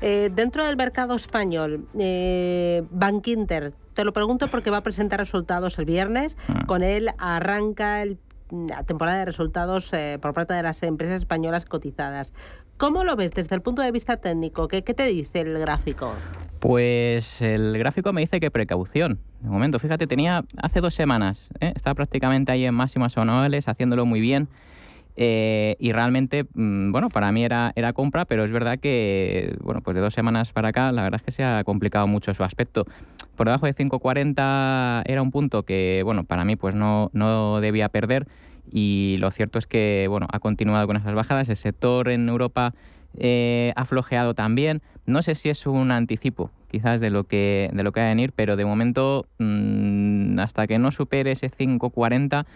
eh, dentro del mercado español, eh, Bank Inter, te lo pregunto porque va a presentar resultados el viernes. Con él arranca el la temporada de resultados eh, por parte de las empresas españolas cotizadas. ¿Cómo lo ves desde el punto de vista técnico? ¿Qué, qué te dice el gráfico? Pues el gráfico me dice que precaución. De momento, fíjate, tenía hace dos semanas, ¿eh? estaba prácticamente ahí en máximas anuales, haciéndolo muy bien. Eh, y realmente, mm, bueno, para mí era, era compra, pero es verdad que, bueno, pues de dos semanas para acá, la verdad es que se ha complicado mucho su aspecto. Por debajo de 5.40 era un punto que, bueno, para mí pues no, no debía perder y lo cierto es que, bueno, ha continuado con esas bajadas. El sector en Europa eh, ha flojeado también. No sé si es un anticipo, quizás, de lo que, de lo que va a venir, pero de momento, mm, hasta que no supere ese 5.40,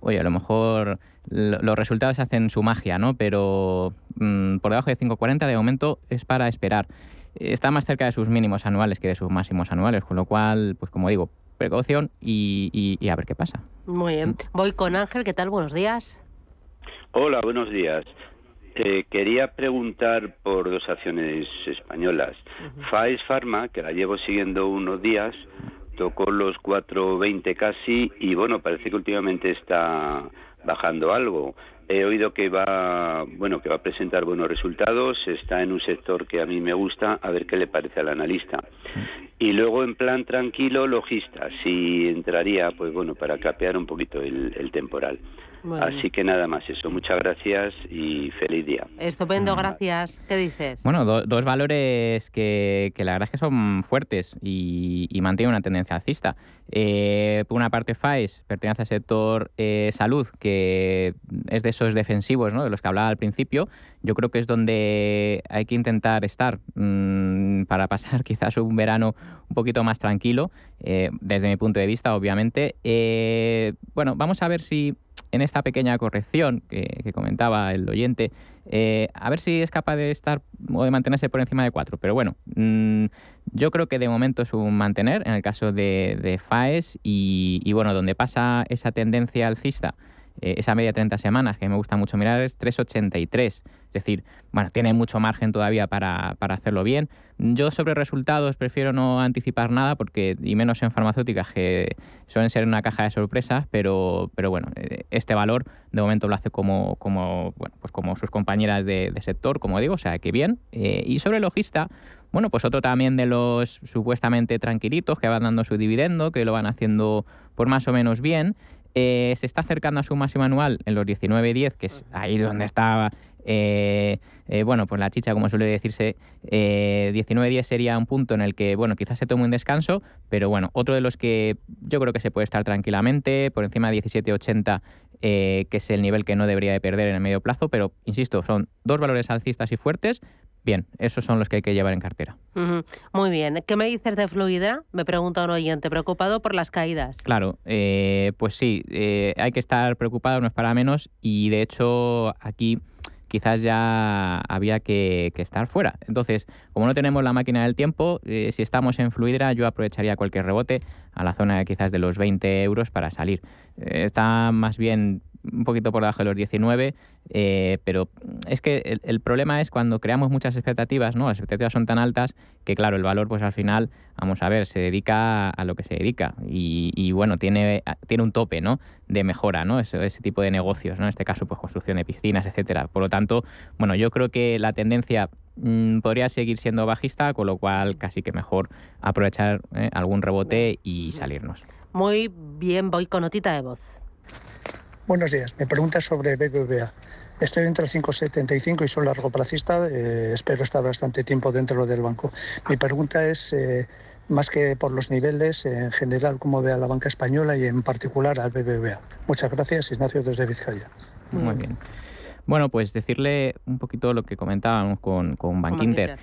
oye, a lo mejor los resultados hacen su magia, ¿no? Pero mm, por debajo de 5.40 de momento es para esperar. Está más cerca de sus mínimos anuales que de sus máximos anuales, con lo cual, pues como digo, precaución y, a ver qué pasa. Muy bien. Voy con Ángel, ¿qué tal? Buenos días. Hola, buenos días. Te quería preguntar por dos acciones españolas. Uh Pharma, que la llevo siguiendo unos días, tocó los 4.20 casi y bueno, parece que últimamente está bajando algo. He oído que va, bueno, que va a presentar buenos resultados, está en un sector que a mí me gusta, a ver qué le parece al analista. Y luego en plan tranquilo, logista, si entraría, pues bueno, para capear un poquito el, temporal. Así que nada más eso. Muchas gracias y feliz día. Estupendo, gracias. ¿Qué dices? Bueno, dos valores que, la verdad es que son fuertes y, mantienen una tendencia alcista. Eh, por una parte, FAES pertenece al sector eh, salud, que es de esos defensivos ¿no? de los que hablaba al principio. Yo creo que es donde hay que intentar estar mm, para pasar quizás un verano un poquito más tranquilo, eh, desde mi punto de vista, obviamente. bueno, vamos a ver si en esta pequeña corrección que, comentaba el oyente, eh, a ver si es capaz de estar o de mantenerse por encima de 4. Pero bueno, mm, yo creo que de momento es un mantener en el caso de, FAES y, y, bueno, donde pasa esa tendencia alcista eh, esa media 30 semanas que me gusta mucho mirar es 3,83. Es decir, bueno, tiene mucho margen todavía para, hacerlo bien. Yo sobre resultados prefiero no anticipar nada porque, y menos en farmacéuticas que suelen ser una caja de sorpresas, pero, pero bueno, eh, este valor de momento lo hace como, como, pues como sus compañeras de, sector, como digo, o sea que bien. Eh, y sobre logista, bueno, pues otro también de los supuestamente tranquilitos que van dando su dividendo, que lo van haciendo por más o menos bien. Eh, se está acercando a su máximo anual en los 19.10, que es ahí donde estaba Eh, eh, bueno, pues la chicha, como suele decirse, eh, 19.10 sería un punto en el que, bueno, quizás se tome un descanso, pero bueno, otro de los que yo creo que se puede estar tranquilamente, por encima de 17.80, que es el nivel que no debería de perder en el medio plazo, pero insisto, son dos valores alcistas y fuertes, Bien, esos son los que hay que llevar en cartera. Muy bien. ¿Qué me dices de Fluidra? Me pregunta un oyente, preocupado por las caídas. Claro, eh, pues sí, eh, hay que estar preocupado, no es para menos, y de hecho aquí quizás ya había que, estar fuera. Entonces, como no tenemos la máquina del tiempo, eh, si estamos en Fluidra, yo aprovecharía cualquier rebote a la zona quizás de los 20 euros para salir. está más bien un poquito por debajo de los 19, eh, pero es que el, problema es cuando creamos muchas expectativas, ¿no? Las expectativas son tan altas que, claro, el valor, pues al final, vamos a ver, se dedica a lo que se dedica y, bueno, tiene, tiene un tope, ¿no? De mejora, ¿no? Ese, ese tipo de negocios, ¿no? En este caso, pues construcción de piscinas, etcétera. Por lo tanto, bueno, yo creo que la tendencia mm, podría seguir siendo bajista, con lo cual casi que mejor aprovechar ¿eh? algún rebote y salirnos. Muy bien, voy con notita de voz. Buenos días. Me pregunta sobre BBVA. Estoy entre el 5,75 y soy largo placista. Eh, espero estar bastante tiempo dentro del banco. Mi pregunta es, eh, más que por los niveles, en general, cómo ve a la banca española y en particular al BBVA. Muchas gracias, Ignacio, desde Vizcaya. Muy bien. Bueno, pues decirle un poquito lo que comentábamos con, con Bankinter.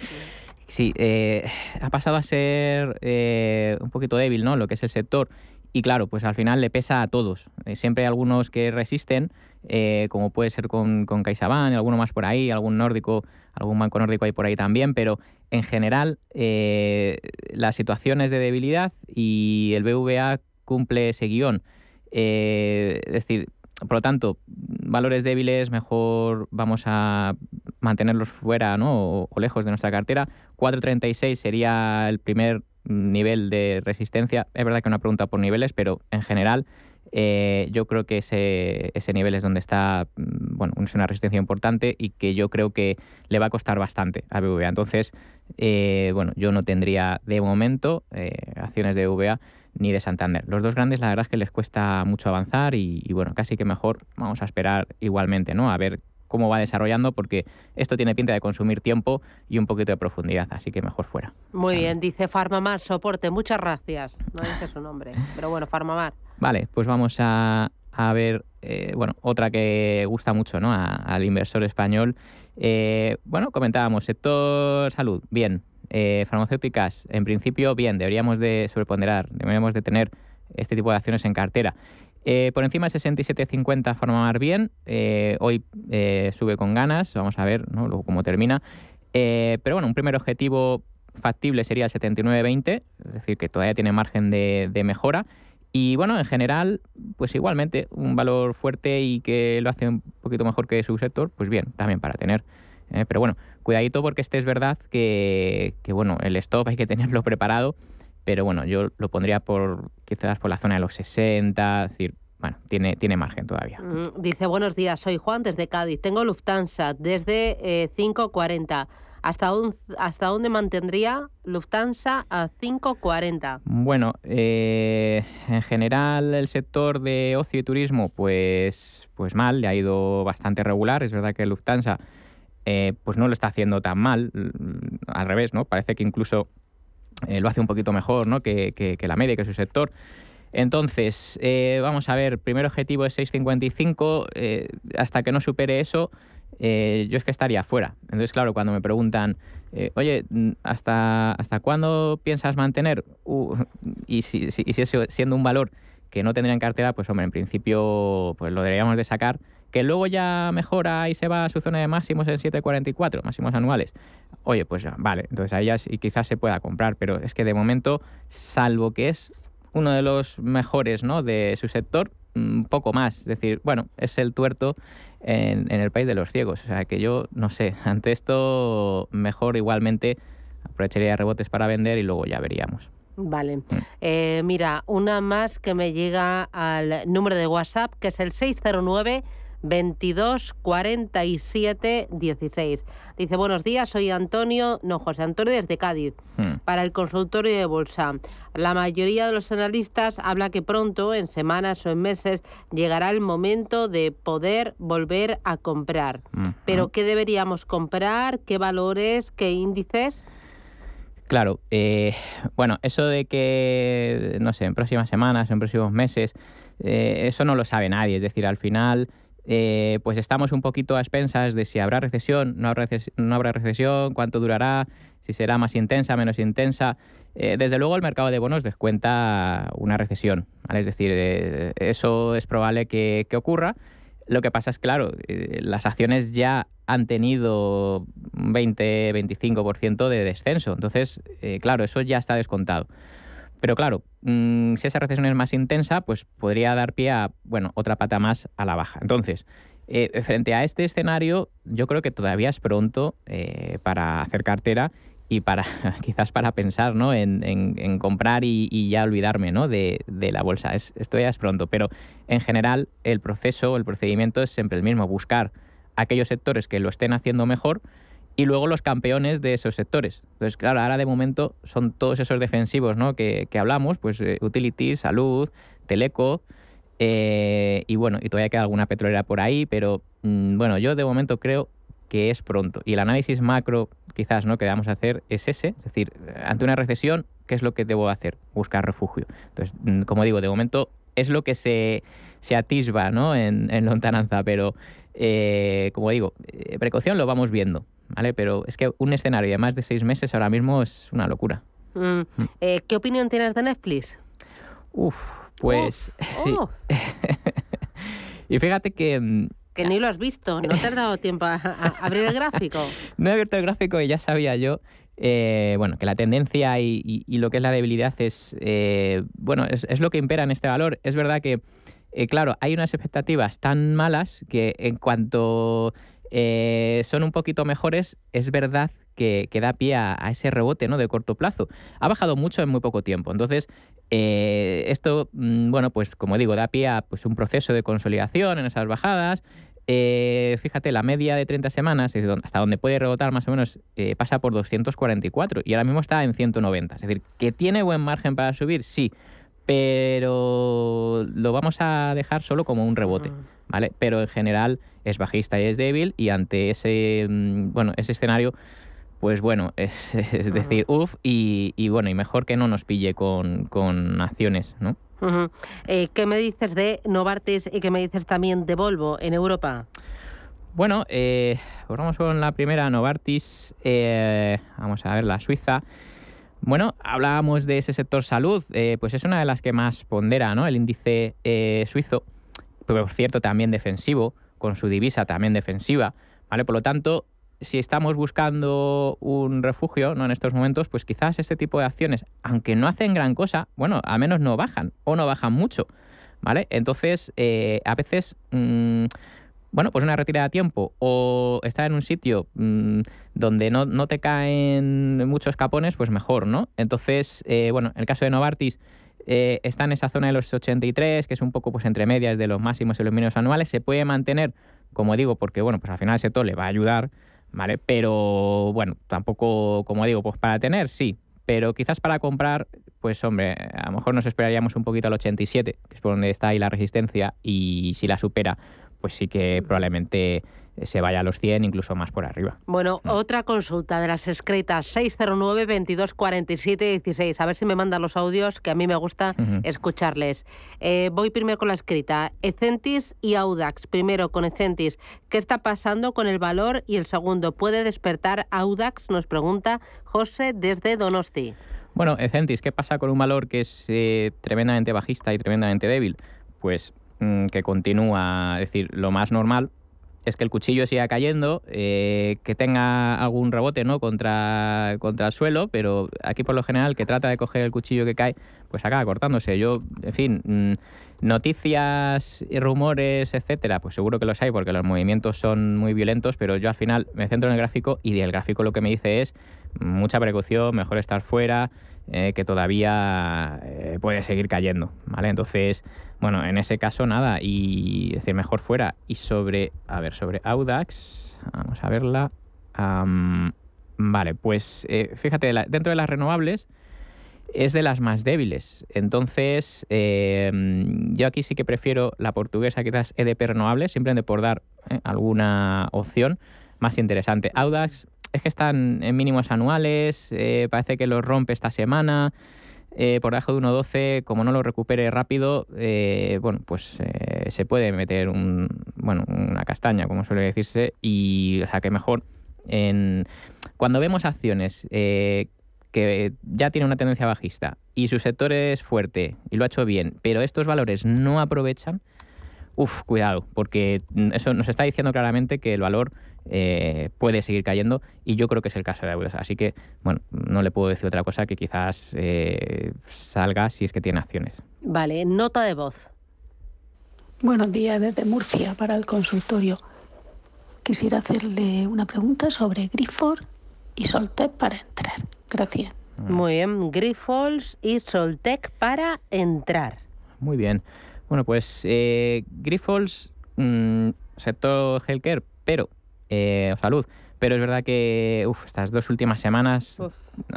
Sí, eh, ha pasado a ser un poquito débil, ¿no? Lo que es el sector y claro, pues al final le pesa a todos. Eh, siempre hay algunos que resisten, eh, como puede ser con, con CaixaBank, alguno más por ahí, algún nórdico, algún banco nórdico hay por ahí también, pero en general eh, las situaciones de debilidad y el BVA cumple ese guion. es decir, por lo tanto, valores débiles mejor vamos a mantenerlos fuera ¿no? o lejos de nuestra cartera. 4.36 sería el primer nivel de resistencia. Es verdad que una pregunta por niveles, pero en general eh, yo creo que ese, ese, nivel es donde está, mm, bueno, es una resistencia importante y que yo creo que le va a costar bastante a BVA. Entonces, eh, bueno, yo no tendría de momento eh, acciones de BVA ni de Santander. Los dos grandes, la verdad es que les cuesta mucho avanzar y bueno, casi que mejor vamos a esperar igualmente, ¿no? A ver cómo va desarrollando, porque esto tiene pinta de consumir tiempo y un poquito de profundidad, así que mejor fuera. Muy bien, dice Farmamar, soporte, muchas gracias. No dice su nombre, pero bueno, Farmamar. Vale, pues vamos a, ver, eh, bueno, otra que gusta mucho ¿no? al inversor español. Eh, bueno, comentábamos, sector salud, bien. Eh, farmacéuticas, en principio, bien, deberíamos de sobreponderar, deberíamos de tener este tipo de acciones en cartera. Eh, por encima de 67.50 formar bien. Eh, hoy eh, sube con ganas. Vamos a ver cómo termina. pero bueno, un primer objetivo factible sería el 79.20, es decir, que todavía tiene margen de, mejora. Y bueno, en general, pues igualmente, un valor fuerte y que lo hace un poquito mejor que su sector, pues bien, también para tener. pero bueno, cuidadito porque este es verdad que, que, bueno, el stop hay que tenerlo preparado pero bueno, yo lo pondría por quizás por la zona de los 60, es decir, bueno, tiene, tiene margen todavía. Mm, dice, buenos días, soy Juan desde Cádiz, tengo Lufthansa desde 5.40. Eh, ¿Hasta, ¿Hasta dónde mantendría Lufthansa a 5.40? Bueno, eh, en general el sector de ocio y turismo, pues, pues mal, le ha ido bastante regular. Es verdad que Lufthansa eh, pues no lo está haciendo tan mal, al revés, ¿no? Parece que incluso eh, lo hace un poquito mejor ¿no? que, que, la media, que su sector. Entonces, eh, vamos a ver, primer objetivo es 6.55, eh, hasta que no supere eso, yo es que estaría fuera. Entonces, claro, cuando me preguntan, oye, ¿hasta, ¿hasta cuándo piensas mantener? Uh, y si, si, si, siendo un valor que no tendría en cartera, pues hombre, en principio pues lo deberíamos de sacar que luego ya mejora y se va a su zona de máximos en 7,44, máximos anuales. Oye, pues vale, entonces ahí ya y quizás se pueda comprar, pero es que de momento, salvo que es uno de los mejores ¿no? de su sector, un poco más. Es decir, bueno, es el tuerto en, el país de los ciegos. O sea que yo, no sé, ante esto mejor igualmente aprovecharía rebotes para vender y luego ya veríamos. Vale. Mm. Eh, mira, una más que me llega al número de WhatsApp, que es el 609 22 47 16. Dice, buenos días, soy Antonio, no, José Antonio desde Cádiz, hmm. para el consultorio de Bolsa. La mayoría de los analistas habla que pronto, en semanas o en meses, llegará el momento de poder volver a comprar. Pero, ¿qué deberíamos comprar? ¿Qué valores? ¿Qué índices? Claro, eh, bueno, eso de que, no sé, en próximas semanas, en próximos meses, eh, eso no lo sabe nadie. Es decir, al final, eh, pues estamos un poquito a expensas de si habrá recesión, no habrá, recesión, cuánto durará, si será más intensa, menos intensa. desde luego, el mercado de bonos descuenta una recesión. Es decir, eso es probable que, que ocurra. Lo que pasa es, claro, las acciones ya han tenido un 20-25% de descenso. Entonces, eh, claro, eso ya está descontado. Pero claro, mm, si esa recesión es más intensa, pues podría dar pie a, bueno, otra pata más a la baja. Entonces, eh, frente a este escenario, yo creo que todavía es pronto eh, para hacer cartera y para quizás para pensar ¿no? en, comprar y, ya olvidarme ¿no? de, la bolsa. esto ya es pronto, pero en general el proceso, el procedimiento es siempre el mismo, buscar aquellos sectores que lo estén haciendo mejor y luego los campeones de esos sectores. Entonces, claro, ahora de momento son todos esos defensivos ¿no? que, hablamos, pues eh, utility, salud, teleco, eh, y bueno, y todavía queda alguna petrolera por ahí, pero mm, bueno, yo de momento creo que es pronto. Y el análisis macro quizás ¿no? que a hacer es ese, es decir, ante una recesión, ¿qué es lo que debo hacer? Buscar refugio. Entonces, mm, como digo, de momento es lo que se, se atisba ¿no? en, en lontananza, pero eh, como digo, eh, precaución lo vamos viendo, ¿vale? Pero es que un escenario de más de seis meses ahora mismo es una locura. Mm, mm. Eh, ¿Qué opinión tienes de Netflix? Uf, pues sí. Oh. y fíjate que... Mm, que ni lo has visto, no te has dado tiempo a, abrir el gráfico. no he abierto el gráfico y ya sabía yo bueno, que la tendencia y, lo que es la debilidad es, bueno, es, lo que impera en este valor. Es verdad que eh, claro, hay unas expectativas tan malas que en cuanto eh, son un poquito mejores, es verdad que, da pie a, ese rebote ¿no? de corto plazo. Ha bajado mucho en muy poco tiempo. Entonces, eh, esto, mm, bueno, pues como digo, da pie a pues, un proceso de consolidación en esas bajadas. fíjate, la media de 30 semanas, hasta donde puede rebotar más o menos, pasa por 244 y ahora mismo está en 190. Es decir, que tiene buen margen para subir, sí, pero lo vamos a dejar solo como un rebote, ¿vale? Pero en general es bajista y es débil y ante ese, mm, bueno, ese escenario, pues bueno, es, decir, uff, y, bueno, y mejor que no nos pille con, con acciones, ¿no? Eh, ¿Qué me dices de Novartis y qué me dices también de Volvo en Europa? Bueno, eh, vamos con la primera, Novartis, eh, vamos a ver, la Suiza. Bueno, hablábamos de ese sector salud, eh, pues es una de las que más pondera ¿no? el índice suizo, por cierto también defensivo, con su divisa también defensiva. ¿vale? Por lo tanto, si estamos buscando un refugio ¿no? en estos momentos, pues quizás este tipo de acciones, aunque no hacen gran cosa, bueno, al menos no bajan o no bajan mucho. ¿Vale? Entonces, eh, a veces... Mm, bueno, pues una retirada a tiempo o estar en un sitio mm, donde no, te caen muchos capones, pues mejor, ¿no? Entonces, eh, bueno, en el caso de Novartis eh, está en esa zona de los 83, que es un poco pues entre medias de los máximos y los mínimos anuales, se puede mantener, como digo, porque bueno, pues al final ese todo le va a ayudar, ¿vale? Pero bueno, tampoco, como digo, pues para tener, sí, pero quizás para comprar, pues hombre, a lo mejor nos esperaríamos un poquito al 87, que es por donde está ahí la resistencia, y si la supera, pues sí que probablemente se vaya a los 100, incluso más por arriba. Bueno, mm. otra consulta de las escritas 609 22 47 16. A ver si me mandan los audios, que a mí me gusta escucharles. Eh, voy primero con la escrita. Ecentis y Audax. Primero con Ecentis. ¿Qué está pasando con el valor? Y el segundo, ¿puede despertar Audax? Nos pregunta José desde Donosti. Bueno, Ecentis, ¿qué pasa con un valor que es eh, tremendamente bajista y tremendamente débil? Pues Mm, que continúa, es decir, lo más normal es que el cuchillo siga cayendo, eh, que tenga algún rebote ¿no? contra, contra el suelo, pero aquí por lo general que trata de coger el cuchillo que cae, pues acaba cortándose. Yo, en fin, mm, noticias rumores, etcétera, pues seguro que los hay porque los movimientos son muy violentos, pero yo al final me centro en el gráfico y del gráfico lo que me dice es mucha precaución, mejor estar fuera, eh, que todavía puede seguir cayendo, ¿vale? Entonces, bueno, en ese caso nada, y decir, mejor fuera. Y sobre, a ver, sobre Audax, vamos a verla. vale, pues fíjate, dentro de las renovables, es de las más débiles. Entonces, em, yo aquí sí que prefiero la portuguesa, quizás EDP renovable, simplemente por dar eh, alguna opción más interesante. Audax es que están en mínimos anuales, eh, parece que los rompe esta semana. Eh, por debajo de 1.12, como no lo recupere rápido, bueno, pues se puede meter un, bueno, una castaña, como suele decirse, y o sea que mejor cuando vemos acciones que ya tiene una tendencia bajista y su sector es fuerte y lo ha hecho bien, pero estos valores no aprovechan, uff, cuidado, porque eso nos está diciendo claramente que el valor eh, puede seguir cayendo y yo creo que es el caso de Audas. Así que, bueno, no le puedo decir otra cosa que quizás eh, salga si es que tiene acciones. Vale, nota de voz. Buenos días desde Murcia para el consultorio. Quisiera hacerle una pregunta sobre Grifford y Soltec para entrar. Gracias. Muy bien, Grifols y Soltec para entrar. Muy bien. Bueno, pues eh, Grifols, mm, sector healthcare, pero eh, salud. Pero es verdad que estas dos últimas semanas,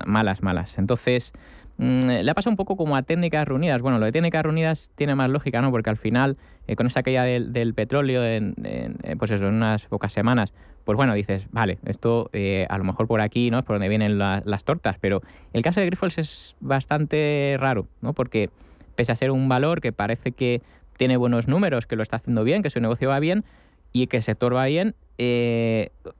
malas, malas. Entonces, Mm, le ha pasado un poco como a técnicas reunidas. Bueno, lo de técnicas reunidas tiene más lógica, ¿no? Porque al final, eh, con esa caída del, petróleo en, eh, pues eso, en unas pocas semanas, pues bueno, dices, vale, esto eh, a lo mejor por aquí, ¿no? Es por donde vienen las tortas. Pero el caso de Grifols es bastante raro, ¿no? Porque pese a ser un valor que parece que tiene buenos números, que lo está haciendo bien, que su negocio va bien y que el sector va bien,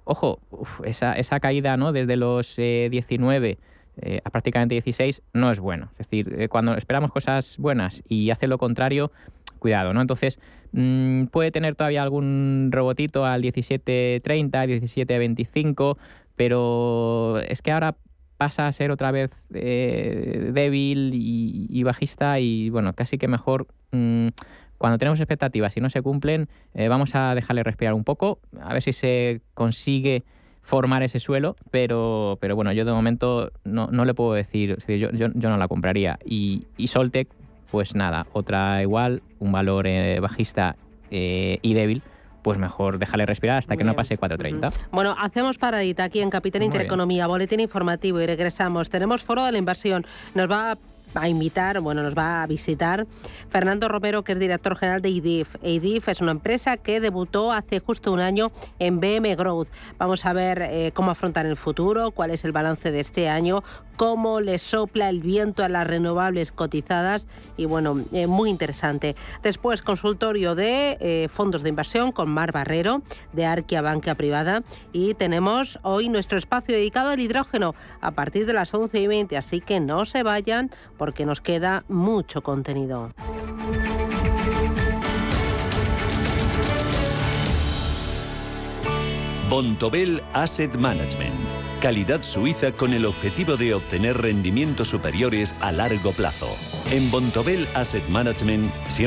ojo, esa, esa, caída, ¿no? Desde los 19 eh, a prácticamente 16 no es bueno. Es decir, eh, cuando esperamos cosas buenas y hace lo contrario, cuidado, ¿no? Entonces, mm, puede tener todavía algún robotito al 17.30, 17.25, pero es que ahora pasa a ser otra vez eh, débil y, bajista y bueno, casi que mejor mm, cuando tenemos expectativas y no se cumplen, vamos a dejarle respirar un poco, a ver si se consigue formar ese suelo, pero, pero bueno, yo de momento no, no le puedo decir, yo, yo, no la compraría. Y, y, Soltec, pues nada, otra igual, un valor eh, bajista eh, y débil, pues mejor déjale respirar hasta que no pase 4.30. Bueno, hacemos paradita aquí en Capital Intereconomía, boletín informativo y regresamos. Tenemos foro de la inversión. Nos va a a invitar, bueno, nos va a visitar Fernando Romero, que es director general de IDIF. IDIF es una empresa que debutó hace justo un año en BM Growth. Vamos a ver eh, cómo afrontar el futuro, cuál es el balance de este año, cómo le sopla el viento a las renovables cotizadas y bueno, eh, muy interesante. Después, consultorio de eh, fondos de inversión con Mar Barrero de Arquia Banca Privada y tenemos hoy nuestro espacio dedicado al hidrógeno a partir de las 11 y 20, así que no se vayan porque nos queda mucho contenido. Bontobel Asset Management. Calidad suiza con el objetivo de obtener rendimientos superiores a largo plazo. En Bontobel Asset Management siempre